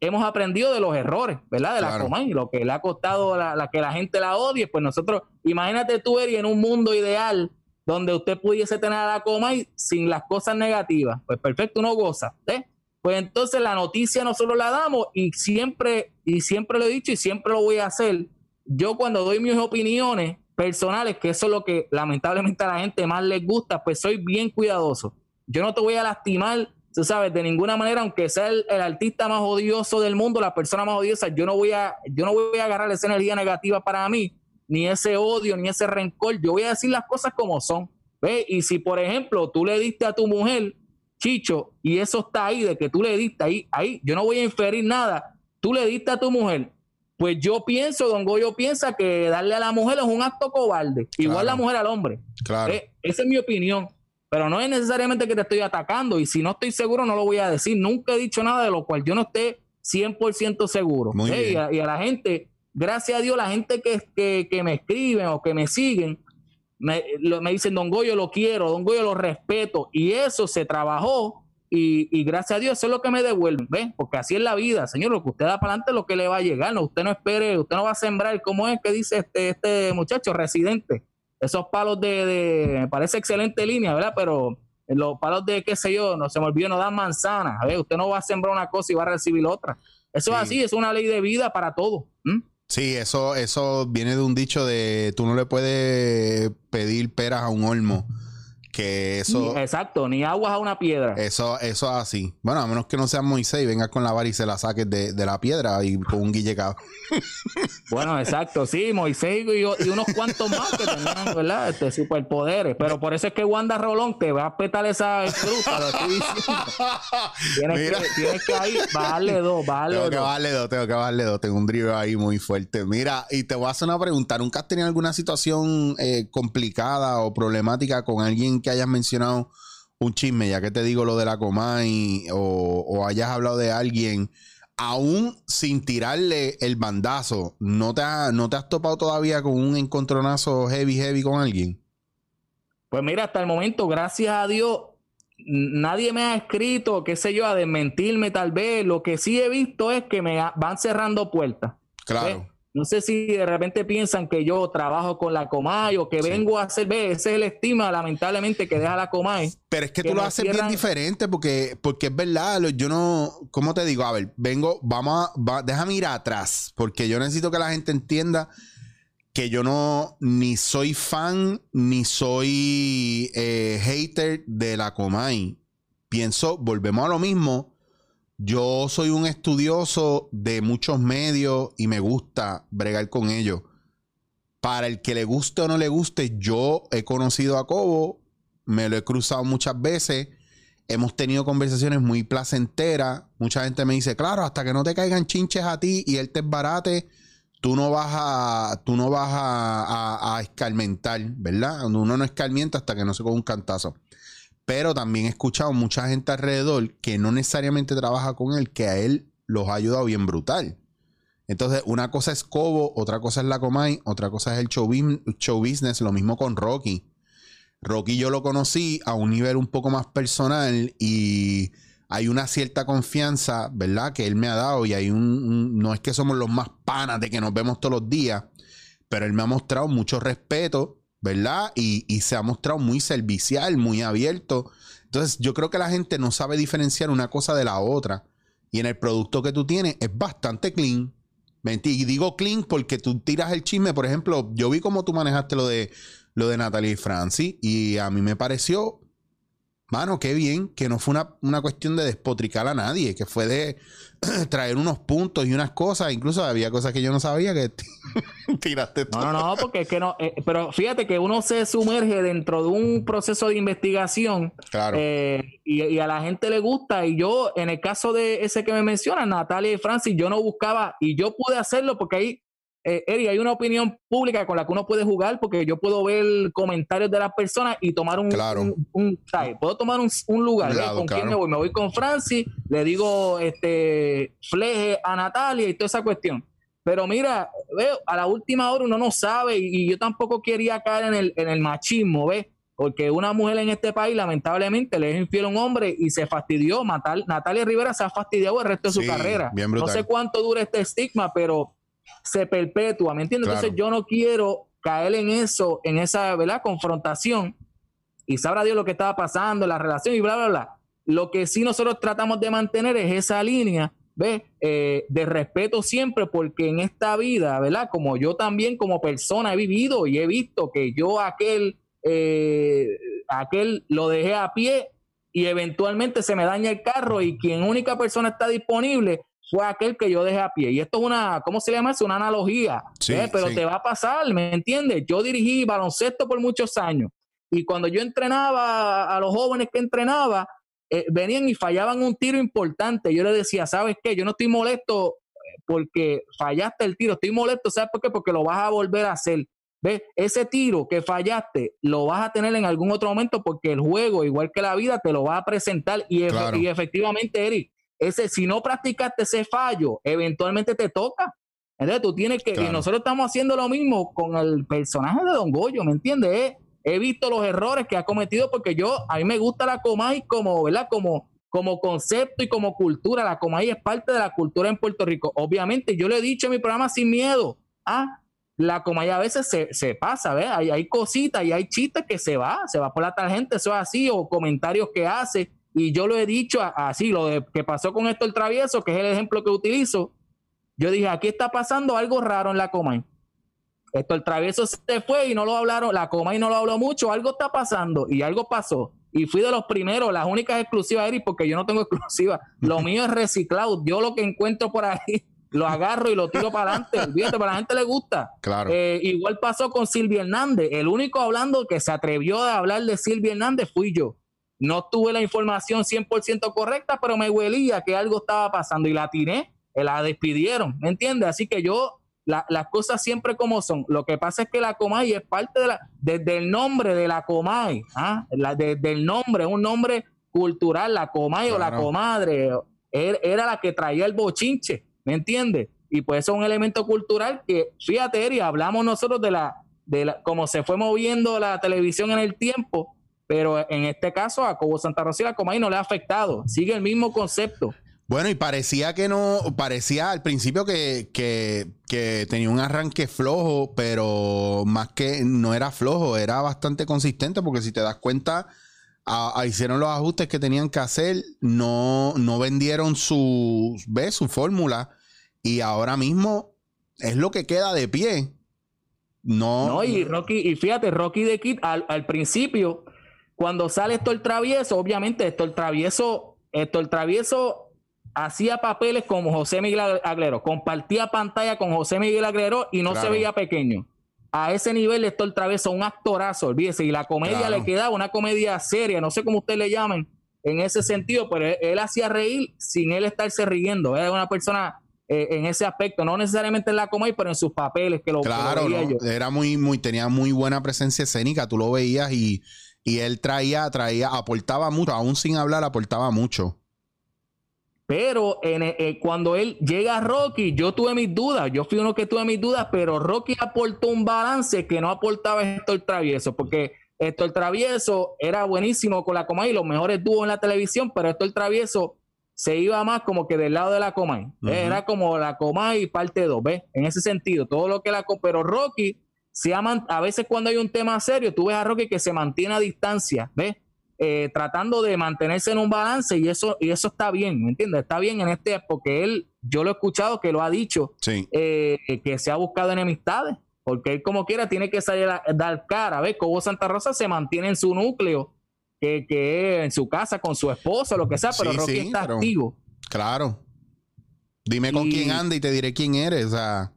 Hemos aprendido de los errores, ¿verdad? De la Claro. Comay, lo que le ha costado la, la que la gente la odie, pues nosotros, imagínate tú, Eri, en un mundo ideal donde usted pudiese tener a la Comay sin las cosas negativas. Pues perfecto, uno goza. ¿eh? Pues entonces la noticia nosotros la damos y siempre, y siempre lo he dicho y siempre lo voy a hacer. Yo cuando doy mis opiniones personales, que eso es lo que lamentablemente a la gente más les gusta, pues soy bien cuidadoso. Yo no te voy a lastimar, tú sabes, de ninguna manera, aunque sea el, el artista más odioso del mundo, la persona más odiosa, yo no voy a, yo no voy a agarrar esa energía negativa para mí, ni ese odio, ni ese rencor. Yo voy a decir las cosas como son. ¿Ve? Y si, por ejemplo, tú le diste a tu mujer, Chicho, y eso está ahí, de que tú le diste ahí, ahí, yo no voy a inferir nada, tú le diste a tu mujer. Pues yo pienso, don Goyo piensa que darle a la mujer es un acto cobarde. Igual Claro. la mujer al hombre. Claro. Eh, esa es mi opinión. Pero no es necesariamente que te estoy atacando. Y si no estoy seguro, no lo voy a decir. Nunca he dicho nada de lo cual yo no esté 100% seguro. Muy Eh, y, bien. a, y a la gente, gracias a Dios, la gente que, que, que me escriben o que me siguen, me, lo- me dicen, Don Goyo lo quiero, Don Goyo lo respeto. Y eso se trabajó. Y, y gracias a Dios, eso es lo que me devuelven. ¿ven? Porque así es la vida, señor. Lo que usted da para adelante es lo que le va a llegar. No, usted no espere, usted no va a sembrar. ¿Cómo es que dice este, este muchacho residente? esos palos de, de- me parece excelente línea, ¿verdad? Pero los palos de, qué sé yo, no se me olvidó, no dan manzanas. A ver, usted no va a sembrar una cosa y va a recibir otra. Eso Sí. es así, es una ley de vida para todo. Sí, eso, eso viene de un dicho de tú no le puedes pedir peras a un olmo. Que eso, Ni- exacto, ni aguas a una piedra. eso, eso es así. Bueno, a menos que no sea Moisés y vengas con la vara y se la saques de, de la piedra y con un guillecado. Bueno, exacto, sí, Moisés y, y unos cuantos más que tenían, ¿verdad? Este, superpoderes. Pero por eso es que Wanda Rolón te va a petar esa fruta, lo estoy diciendo. Tienes, Mira. que, tienes que ahí bajarle dos, bajarle Tengo que bajarle dos, tengo que bajarle dos. Tengo un drive ahí muy fuerte. Mira, y te voy a hacer una pregunta. ¿Nunca has tenido alguna situación eh, complicada o problemática con alguien que hayas mencionado un chisme, ya que te digo lo de la Comay, o, o hayas hablado de alguien, aún sin tirarle el bandazo, ¿no te, ha- ¿no te has topado todavía con un encontronazo heavy, heavy con alguien? Pues mira, hasta el momento, gracias a Dios, nadie me ha escrito, qué sé yo, a desmentirme tal vez. Lo que sí he visto es que me van cerrando puertas. Claro. ¿Ves? No sé si de repente piensan que yo trabajo con la Comay o que Sí. vengo a hacer, ve, ese es el estima, lamentablemente, que deja la Comay. Pero es que, que tú lo haces bien diferente porque, porque es verdad, lo- yo no, ¿cómo te digo? A ver, vengo, vamos a, va- déjame ir atrás, porque yo necesito que la gente entienda que yo no, ni soy fan, ni soy eh, hater de la Comay. Pienso, volvemos a lo mismo, yo soy un estudioso de muchos medios y me gusta bregar con ellos. Para el que le guste o no le guste, yo he conocido a Cobo, me lo he cruzado muchas veces, hemos tenido conversaciones muy placenteras. Mucha gente me dice, claro, hasta que no te caigan chinches a ti y él te barate, tú no vas a, tú no vas a, a- escarmentar, ¿verdad? Uno no escarmienta hasta que no se coge un cantazo. Pero también he escuchado mucha gente alrededor que no necesariamente trabaja con él, que a él los ha ayudado bien brutal. Entonces, una cosa es Cobo, otra cosa es la Comay, otra cosa es el show, business, lo mismo con Rocky. Rocky yo lo conocí a un nivel un poco más personal y hay una cierta confianza, ¿verdad? Que él me ha dado y hay un, un- no es que somos los más panas de que nos vemos todos los días, pero él me ha mostrado mucho respeto, ¿verdad? Y, y se ha mostrado muy servicial, muy abierto. Entonces yo creo que la gente no sabe diferenciar una cosa de la otra. Y en el producto que tú tienes es bastante clean. Y digo clean porque tú tiras el chisme. Por ejemplo, yo vi cómo tú manejaste lo de, lo de Natalie y Francis y a mí me pareció Mano, qué bien, que no fue una, una cuestión de despotricar a nadie, que fue de traer unos puntos y unas cosas, incluso había cosas que yo no sabía que tiraste todo. No, no, no, porque es que no, eh, pero fíjate que uno se sumerge dentro de un proceso de investigación Claro. eh, y, y a la gente le gusta y yo, en el caso de ese que me mencionas, Natalia y Francis, yo no buscaba y yo pude hacerlo porque ahí eh, Eri, hay una opinión pública con la que uno puede jugar porque yo puedo ver comentarios de las personas y tomar un, Claro. un, un- ¿sabes? puedo tomar un, un lugar. ¿ves? lado, ¿Con quién me voy? Me voy con Francis, le digo este fleje a Natalia y toda esa cuestión. Pero mira, veo, a la última hora uno no sabe y, y yo tampoco quería caer en el, en el machismo, ¿ves? Porque una mujer en este país, lamentablemente, le es infiel a un hombre y se fastidió. Matal- Natalia Rivera se ha fastidiado el resto de Sí, su carrera. no sé cuánto dura este estigma, pero se perpetúa, ¿me entiendes? Claro. Entonces yo no quiero caer en eso, en esa, ¿verdad? Confrontación y sabrá Dios lo que estaba pasando, la relación y bla, bla, bla. Lo que sí nosotros tratamos de mantener es esa línea, ¿ves? Eh, de respeto siempre, porque en esta vida, ¿verdad? Como yo también como persona he vivido y he visto que yo aquel, eh, aquel lo dejé a pie y eventualmente se me daña el carro y quien única persona está disponible fue aquel que yo dejé a pie. Y esto es una, ¿cómo se llama eso? Una analogía. Sí, ¿eh? Pero sí. te va a pasar, ¿me entiendes? Yo dirigí baloncesto por muchos años y cuando yo entrenaba a los jóvenes que entrenaba, eh, venían y fallaban un tiro importante. Yo les decía, ¿sabes qué? Yo no estoy molesto eh, porque fallaste el tiro, estoy molesto, ¿sabes por qué? Porque lo vas a volver a hacer. ¿Ves? Ese tiro que fallaste lo vas a tener en algún otro momento porque el juego, igual que la vida, te lo va a presentar. Y, efe- Claro. y efectivamente, Eric, ese, si no practicaste ese fallo, eventualmente te toca. Entonces tú tienes que, y nosotros estamos haciendo lo mismo con el personaje de Don Goyo, ¿me entiendes? Eh, He visto los errores que ha cometido porque yo, a mí me gusta la Comay como, ¿verdad? Como, como concepto y como cultura. La Comay es parte de la cultura en Puerto Rico. Obviamente, yo le he dicho en mi programa sin miedo. Ah, la Comay a veces se, se pasa, ¿ves? Hay, hay cositas y hay chistes que se va, se va por la tangente, eso es así, o comentarios que hace. Y yo lo he dicho así, lo de, que pasó con esto el travieso, que es el ejemplo que utilizo. Yo dije, aquí está pasando algo raro en la Comay. Esto, el travieso se fue y no lo hablaron, la Comay no lo habló mucho, algo está pasando y algo pasó. Y fui de los primeros, las únicas exclusivas, Eric, porque yo no tengo exclusiva. Lo mío es reciclado. Yo lo que encuentro por ahí, lo agarro y lo tiro para adelante. Olvídate, para la gente le gusta. Claro. Eh, igual pasó con Silvia Hernández. El único hablando que se atrevió a hablar de Silvia Hernández fui yo. No tuve la información 100% correcta, pero me huelía que algo estaba pasando y la tiré, eh, la despidieron, ¿me entiendes? Así que yo, la- las cosas siempre como son. Lo que pasa es que la Comay es parte de la, desde el nombre de la Comay, ¿ah? La- desde el nombre, un nombre cultural, la Comay o la comadre, era, era la que traía el bochinche, ¿me entiendes? Y pues eso es un elemento cultural que, fíjate, Eri, hablamos nosotros de la, de la, cómo se fue moviendo la televisión en el tiempo, pero en este caso a Cobo Santa Rosa y la Comay no le ha afectado, sigue el mismo concepto. Bueno, y parecía que no, parecía al principio que, que, que tenía un arranque flojo, pero más que no era flojo, era bastante consistente, porque si te das cuenta, a- a- hicieron los ajustes que tenían que hacer, no, no vendieron su, ¿ves? su fórmula, y ahora mismo es lo que queda de pie. No, No, y Rocky, y fíjate, Rocky de Kid al, al principio, cuando sale esto el travieso, obviamente esto el travieso, esto el travieso hacía papeles como José Miguel Aglero, compartía pantalla con José Miguel Aglero y no se veía pequeño. A ese nivel esto el travieso, un actorazo, olvídese, y la comedia Claro. le quedaba una comedia seria, no sé cómo ustedes le llamen en ese sentido, pero él, él hacía reír sin él estarse riendo, era una persona eh, en ese aspecto, no necesariamente en la comedia, pero en sus papeles que lo, que lo Claro, veía ¿no? yo. era muy, muy, tenía muy buena presencia escénica, tú lo veías y, y él traía, traía, aportaba mucho, aún sin hablar, aportaba mucho. Pero en, eh, cuando él llega a Rocky, yo tuve mis dudas. Yo fui uno que tuve mis dudas, pero Rocky aportó un balance que no aportaba Héctor Travieso, porque Héctor Travieso era buenísimo con la Comay, los mejores dúos en la televisión, pero Héctor Travieso se iba más como que del lado de la Comay. Era como la Comay parte 2, ¿ves? En ese sentido, todo lo que la... Pero Rocky, se ha man- a veces cuando hay un tema serio, tú ves a Rocky que se mantiene a distancia, ¿ves? eh, tratando de mantenerse en un balance y eso, y eso está bien, ¿me entiendes? Está bien en este, porque él, yo lo he escuchado que lo ha dicho, Sí. eh, que se ha buscado enemistades, porque él como quiera tiene que salir a dar cara, ¿ves? Cobo Santa Rosa se mantiene en su núcleo que, que en su casa con su esposo, lo que sea, pero Sí, Rocky sí, está pero- activo. Claro. Dime con quién anda y te diré quién eres. O sea,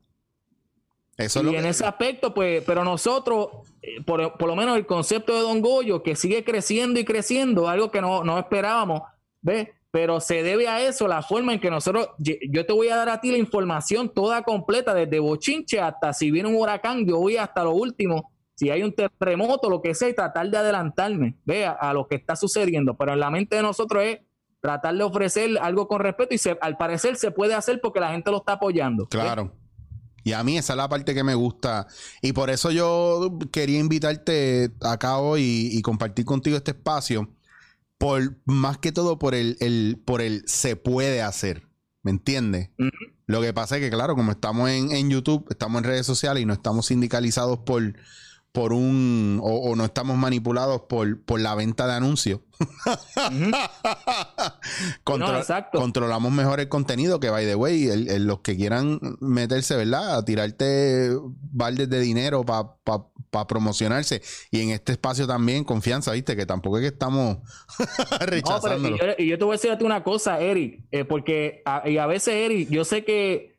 eso es y lo en que- ese aspecto, pues, pero nosotros, eh, por, por lo menos el concepto de Don Goyo, que sigue creciendo y creciendo, algo que no, no esperábamos, ¿ves? Pero se debe a eso, la forma en que nosotros, yo te voy a dar a ti la información toda completa, desde Bochinche hasta si viene un huracán, yo voy hasta lo último, si hay un terremoto, lo que sea, y tratar de adelantarme, ¿ve? A, lo que está sucediendo. Pero en la mente de nosotros es tratar de ofrecer algo con respeto y se- al parecer se puede hacer porque la gente lo está apoyando. ¿ve? Y a mí esa es la parte que me gusta. Y por eso yo quería invitarte acá hoy y, y compartir contigo este espacio. Por más que todo por el, el- por el se puede hacer. ¿Me entiendes? Lo que pasa es que, claro, como estamos en, en YouTube, estamos en redes sociales y no estamos sindicalizados por, por un. o, o no estamos manipulados por, por la venta de anuncios. Contro- No. Controlamos mejor el contenido que, by the way, el- el- los que quieran meterse, ¿verdad? A tirarte baldes de dinero para promocionarse. Y en este espacio también, confianza, ¿viste? Que tampoco es que estamos No, pero rechazándolo. y yo, y yo te voy a decir a ti una cosa, Eric, eh, porque a, y a veces, Eric, yo sé que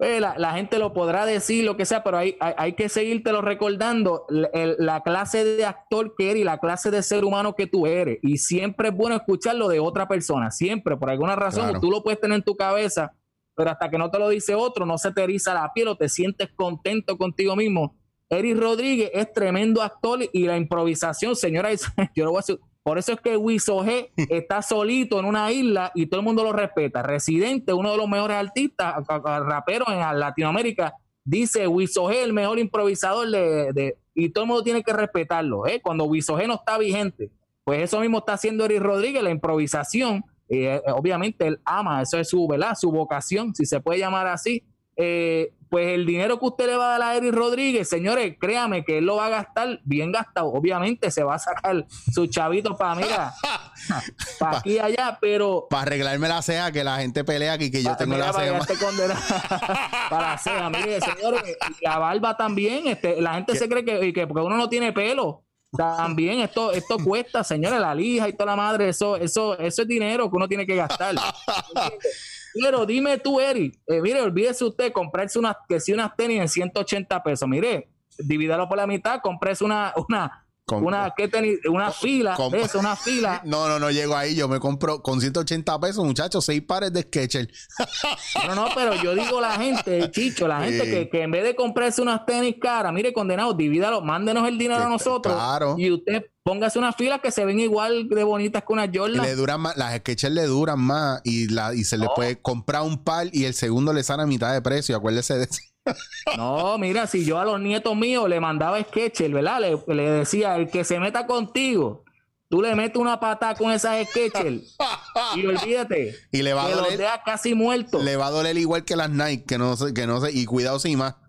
eh, la, la gente lo podrá decir, lo que sea, pero hay, hay, hay que seguírtelo recordando la, el- la clase de actor que eres y la clase de ser humano que tú eres. Y siempre es bueno escucharlo de otra persona, siempre, por alguna razón, Claro. tú lo puedes tener en tu cabeza, pero hasta que no te lo dice otro, no se te eriza la piel o te sientes contento contigo mismo. Eric Rodríguez es tremendo actor y la improvisación, señora, yo lo voy a decir, por eso es que Wiso G está solito en una isla y todo el mundo lo respeta. Residente, uno de los mejores artistas, raperos en Latinoamérica, dice Wiso G, el mejor improvisador de, y todo el mundo tiene que respetarlo. ¿eh? Cuando Wiso G no está vigente, pues eso mismo está haciendo Eric Rodríguez, la improvisación. eh, obviamente él ama, eso es su, ¿verdad? Su vocación, si se puede llamar así. Eh, pues el dinero que usted le va a dar a Eric Rodríguez, señores, créame que él lo va a gastar bien gastado. Obviamente se va a sacar su chavito para, mira, para aquí y allá, pero Para arreglarme la ceja, que la gente pelea aquí, que yo tengo mira, la para ceja. condenado. para la ceja, mire, señores, y la barba también, este, la gente se cree que, que porque uno no tiene pelo, también esto, esto cuesta, señores, la lija y toda la madre, eso, eso, eso es dinero que uno tiene que gastar. Pero dime tú, Eric, eh, mire, olvídese usted comprarse unas, que si unas tenis en 180 pesos, mire, divídalo por la mitad, comprese una, una, Una, ¿qué tenis? Una fila, de eso, una fila. No, no, no llego ahí. Yo me compro con 180 pesos, muchachos, seis pares de Skechers. No, no, pero yo digo la gente, Chicho, la gente Sí. que, que en vez de comprarse unas tenis caras, mire, condenado, divídalo, mándenos el dinero a Sí, nosotros. claro. Y usted póngase unas filas que se ven igual de bonitas que unas Jordan. le duran más, las Skechers le duran más y, la, y se le puede comprar un par y el segundo le sale a mitad de precio. Acuérdese de eso. No, mira, si yo a los nietos míos le mandaba sketches, ¿verdad? Le, le decía, el que se meta contigo, tú le metes una patada con esas sketches y olvídate. Y le va a los doler, deja casi muertos. le va a doler igual que las Nike, que no sé, que no sé, y cuidado sin más.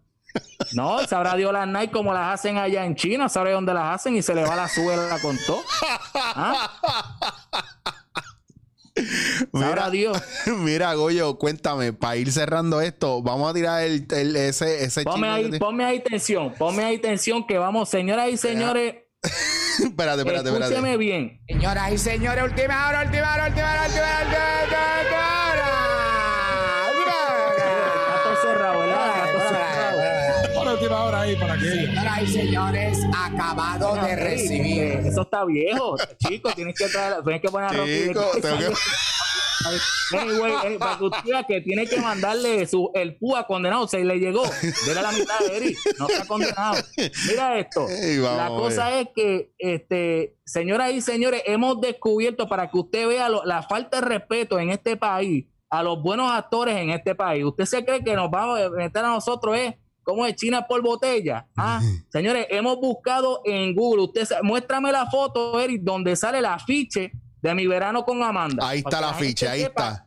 No, sabrá Dios las Nike como las hacen allá en China, sabrá dónde las hacen y se le va la suela con todo. ¿Ah? Sabrá Mira, Dios. mira, Goyo, cuéntame, para ir cerrando esto, vamos a tirar el, el- ese, ese Ponme ahí, que- ponme ahí tensión, ponme ahí tensión que vamos, señoras y señores, espérate, espérate, escúcheme espérate. bien. Señoras y señores, última hora, última hora, última hora, última hora, Está todo cerrado, ¿verdad? Está todo cerrado. Pon la última hora ahí para que Señoras y señores, acabado de recibir. Eh, Eso está viejo, chicos. Tienes que traer, tienes que poner a Rocky. Chico, tengo que- Anyway, eh, para que usted vea que tiene que mandarle su, el púa condenado, se le llegó. Dele la mitad de Eric, no está condenado. Mira esto. Ey, vamos la cosa es que, este, señoras y señores, hemos descubierto para que usted vea lo- la falta de respeto en este país a los buenos actores en este país. ¿Usted se cree que nos vamos a meter a nosotros es como es China por botella? Ah, señores, hemos buscado en Google. Usted muéstrame la foto, Eric, donde sale el afiche de mi verano con Amanda. Ahí está la ficha, ahí sepa. está.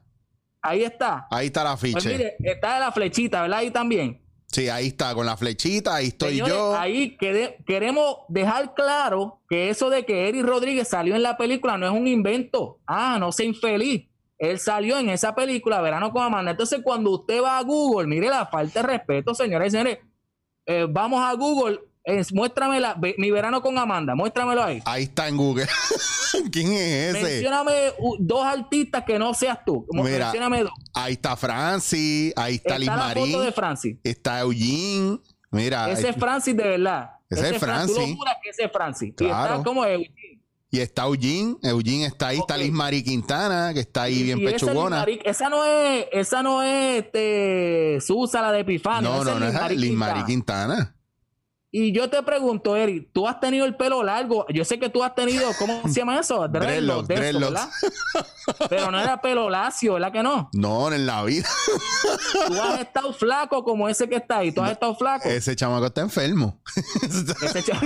Ahí está. Ahí está la Pues ficha. mire, está la flechita, ¿verdad? Ahí también. Sí, ahí está, con la flechita, ahí estoy Señores, yo. Ahí quede- queremos dejar claro que eso de que Eric Rodríguez salió en la película no es un invento. Ah, no sea infeliz. Él salió en esa película, Verano con Amanda. Entonces, cuando usted va a Google, mire la falta de respeto, señores y señores. Eh, vamos a Google Es- muéstrame la, ve- mi verano con Amanda, muéstramelo ahí. Ahí está en Google. ¿Quién es ese? Mencióname dos artistas que no seas tú. Mira, Mencióname dos. Ahí está Francis, ahí está, Está Liz Marín, foto de Francis. está Eugene. Mira, Ese es Francis de verdad. Ese es Fran- Tú lo Francis. juras que ese es Francis. Y Claro. está como Eugene. Y está Eugene. Eugene está ahí, está. Liz Marie Quintana, que está ahí bien Y esa pechugona. Liz Marie- esa no es, esa no es este, Susa, la de Epifanio. No, no, no Liz es Marie Liz Quintana. Quintana. Y yo te pregunto, Eri, tú has tenido el pelo largo. Yo sé que tú has tenido, ¿cómo se llama eso? Dreadlocks. ¿verdad? Pero no era pelo lacio, ¿verdad que no? No, en la vida. Tú has estado flaco como ese que está ahí. Tú has estado flaco. Ese chamaco está enfermo. Ese, cha-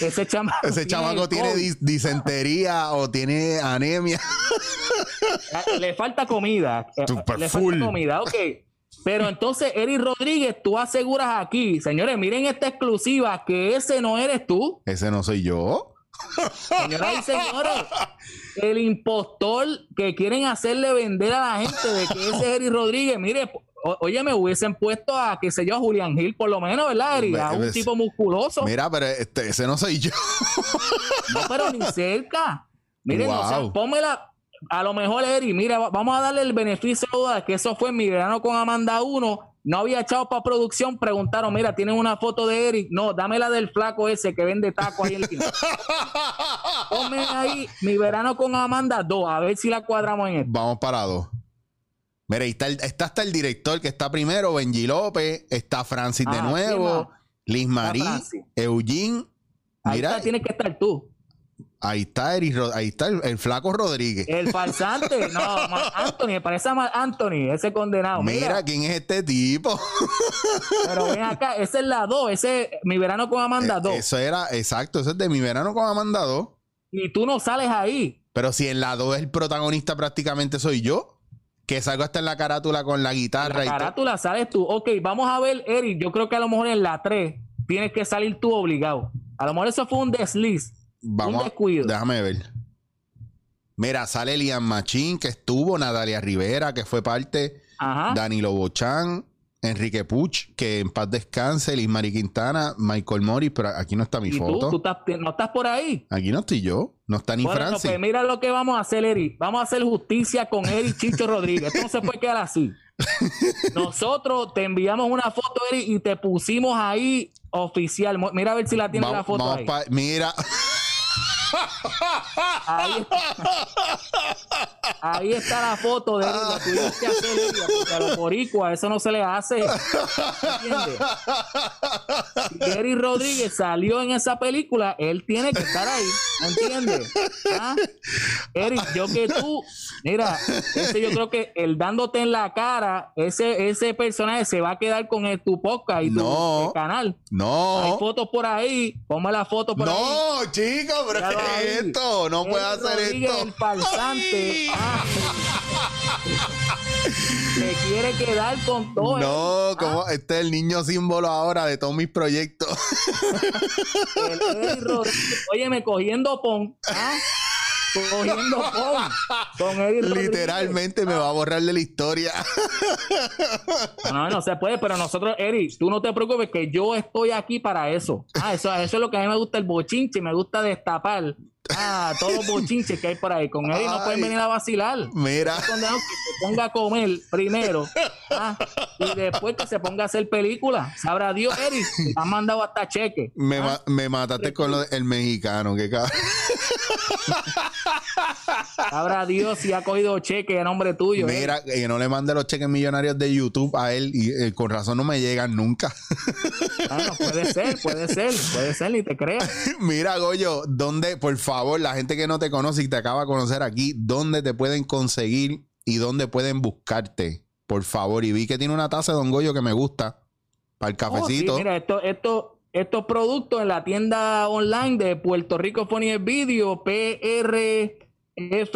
ese chamaco. Ese chamaco tiene dis- disentería o tiene anemia. Le falta comida. Super Le full. falta comida, ok. Pero entonces, Eric Rodríguez, tú aseguras aquí, señores, miren esta exclusiva, que ese no eres tú. Ese no soy yo. Señoras y señores, el impostor que quieren hacerle vender a la gente de que ese es Eric Rodríguez, mire, o- oye, me hubiesen puesto a, qué sé yo, a Julián Gil, por lo menos, ¿verdad, Eric? A un tipo musculoso. Mira, pero este, ese no soy yo. No, pero ni cerca. Miren, o sea, Wow. pónmela. A lo mejor, Eri, mira, va- vamos a darle el beneficio de duda que eso fue en mi verano con Amanda 1. No había echado para producción. Preguntaron, mira, ¿tienen una foto de Eric? No, dame la del flaco ese que vende taco ahí en el esquina. Ponme ahí mi verano con Amanda 2, a ver si la cuadramos en esto. Vamos para dos. Mira, ahí está, el- está hasta el director que está primero, Benji López, está Francis de Ah, ¿quién nuevo? Liz Marie. Eugene. Ahí Mira, está, tienes que estar tú. Ahí está Eric Ro- ahí está el, el flaco Rodríguez. El falsante, no, Anthony, me parece a Anthony, ese condenado. Mira, Mira, quién es este tipo. pero ven acá, esa es la 2, ese es mi verano con Amanda 2. Eh, Eso era, exacto, eso es de mi verano con Amanda 2. y tú no sales ahí. Pero si en la 2 el protagonista prácticamente soy yo, que salgo hasta en la carátula con la guitarra La y todo. carátula sales tú. Ok, vamos a ver, Eric. Yo creo que a lo mejor en la 3 tienes que salir tú obligado. A lo mejor eso fue un desliz. Vamos, un a- descuido. déjame ver. Mira, sale Liam Machín, que estuvo, Natalia Rivera, que fue parte, Ajá. Danilo Bochán, Enrique Puch, que en paz descanse, Liz Mari Quintana, Michael Morris, pero aquí no está mi y tú, foto. tú estás- no estás por ahí. Aquí no estoy yo, no está ni Bueno, no, pues mira lo que vamos a hacer, Eric. Vamos a hacer justicia con Eric Chicho Rodríguez. Esto no se puede quedar así. Nosotros te enviamos una foto, Eric, y te pusimos ahí oficial. Mira a ver si la Vamos- la foto vamos ahí. pa- mira, Ahí está. Ahí está la foto de él. Lo tuvimos que hacer, Eric, porque a los boricuas eso no se le hace. ¿Entiendes? Si Eric Rodríguez salió en esa película, él tiene que estar ahí. ¿Entiendes? ¿Ah? Eric, yo que tú, mira, ese yo creo que el dándote en la cara, ese, ese personaje se va a quedar con el, tu podcast y tu No. canal. Hay no, fotos por ahí, ponme la foto por ahí. no, chicos, pero Míralo ¿qué es esto? No puede hacer Rodríguez, esto. El falsante. Ah. Se quiere quedar con todo. No, Eric. como este es el niño símbolo ahora de todos mis proyectos. Ah, el Eric Rodríguez. Óyeme, cogiendo pon. ¿ah? Cogiendo. Con Rodríguez. Literalmente me va a borrar de la historia. No, no se puede, pero nosotros, Eric, tú no te preocupes que yo estoy aquí para eso. Ah, eso, eso es lo que a mí me gusta el bochinche, me gusta destapar. Ah, todos los bochinches que hay por ahí. Con Eric no pueden venir a vacilar. Mira, que se ponga a comer primero ah, y después que se ponga a hacer película. Sabrá Dios, Eric, han mandado hasta cheque. me, Ah, ma- me mataste con lo del mexicano, que cabrón. Sabrá Dios si ha cogido cheque a nombre tuyo. Eric. Mira, que no le mande los cheques millonarios de YouTube a él y eh, con razón no me llegan nunca. Bueno, puede ser, puede ser, puede ser, ni te creas. Mira, Goyo, ¿dónde, por favor, la gente que no te conoce y te acaba de conocer aquí, dónde te pueden conseguir y dónde pueden buscarte? Por favor, y vi que tiene una taza de Don Goyo que me gusta para el Oh, sí, cafecito. mira, esto, esto, estos productos en la tienda online de Puerto Rico Funny Video,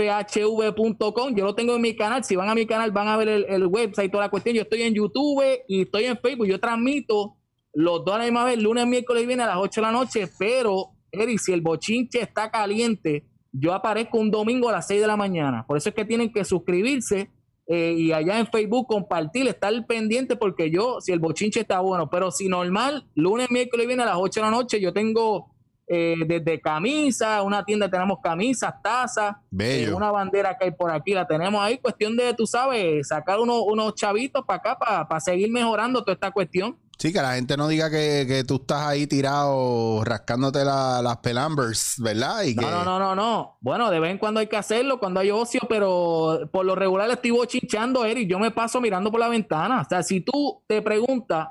prfhv.com. Yo lo tengo en mi canal. Si van a mi canal, van a ver el, el website y toda la cuestión. Yo estoy en YouTube y estoy en Facebook. Yo transmito los dos a la misma vez, lunes, miércoles y viernes a las 8 de la noche. Pero, Eric, si el bochinche está caliente, yo aparezco un domingo a las 6 de la mañana. Por eso es que tienen que suscribirse eh, y allá en Facebook compartir, estar pendiente porque yo, si el bochinche está bueno, pero si normal, lunes, miércoles viene a las 8 de la noche, yo tengo eh, desde camisa, una tienda tenemos camisas, tazas, eh, una bandera que hay por aquí, la tenemos ahí, cuestión de, tú sabes, sacar unos, unos chavitos para acá para seguir mejorando toda esta cuestión. Sí, que la gente no diga que, que tú estás ahí tirado rascándote la- las pelambers, ¿verdad? Y que, No, no, no, no, no. Bueno, de vez en cuando hay que hacerlo, cuando hay ocio, pero por lo regular estoy bochinchando, Eric. Yo me paso mirando por la ventana. O sea, si tú te preguntas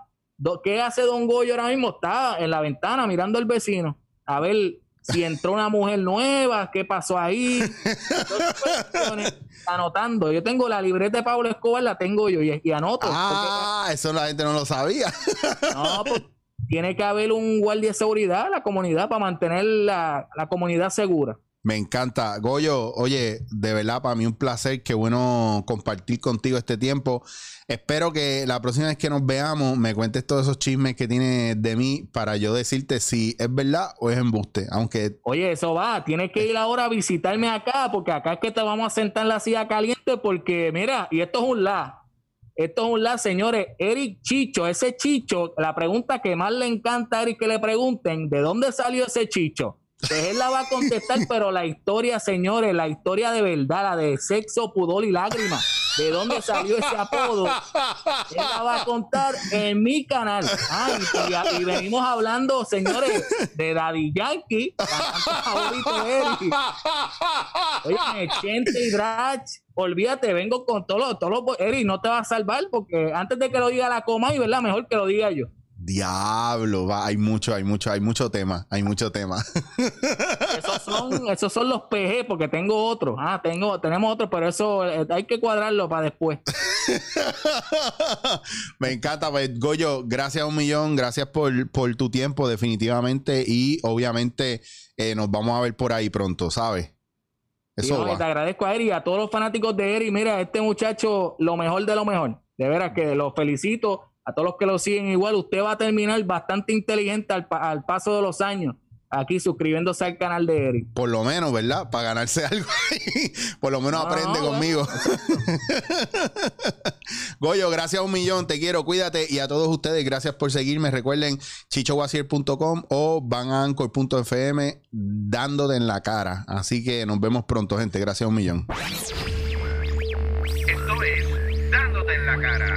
qué hace Don Goyo ahora mismo, está en la ventana mirando al vecino. A ver si entró una mujer nueva, qué pasó ahí. Todas esas cuestiones, anotando. Yo tengo la libreta de Pablo Escobar, la tengo yo y, y anoto. Ah, eso la gente no lo sabía. No, pues, tiene que haber un guardia de seguridad la comunidad para mantener la, la comunidad segura. Me encanta. Goyo, oye, de verdad, para mí un placer. Qué bueno compartir contigo este tiempo. Espero que la próxima vez que nos veamos me cuentes todos esos chismes que tienes de mí para yo decirte si es verdad o es embuste. Aunque Oye, eso va, tienes que ir ahora a visitarme acá, porque acá es que te vamos a sentar en la silla caliente, porque mira, y esto es un la, esto es un la, señores, Eric Chicho, ese Chicho, la pregunta que más le encanta a Eric que le pregunten, ¿de dónde salió ese Chicho? Pues él la va a contestar, pero la historia, señores, la historia de verdad, la de sexo, pudor y lágrimas, ¿de dónde salió ese apodo? Él la va a contar en mi canal. Ah, y, venimos hablando, señores, de Daddy Yankee, favorito de Eric. Oye, Chente y Drach, olvídate, vengo con todos los, todos Eric, no te va a salvar porque antes de que lo diga la coma, y verdad, mejor que lo diga yo. Diablo, va, hay mucho, hay mucho, hay mucho tema, hay mucho tema. Esos son, esos son los PG, porque tengo otros. Ah, tengo, tenemos otros, pero eso eh, hay que cuadrarlo para después. Me encanta, pues, Goyo, gracias a un millón, gracias por, por tu tiempo, definitivamente, y obviamente eh, nos vamos a ver por ahí pronto, ¿sabes? Eso te agradezco a Eric y a todos los fanáticos de Eric. Mira, este muchacho, lo mejor de lo mejor. De veras que lo felicito. A todos los que lo siguen igual, usted va a terminar bastante inteligente al, pa- al paso de los años. Aquí suscribiéndose al canal de Eric. Por lo menos, ¿verdad? Para ganarse algo ahí. Por lo menos No, aprende no, conmigo. Goyo, gracias a un millón. Te quiero, cuídate. Y a todos ustedes, gracias por seguirme. Recuerden chichowasier.com o van a anchor.fm dándote en la cara. Así que nos vemos pronto, gente. Gracias a un millón. Esto es Dándote en la cara.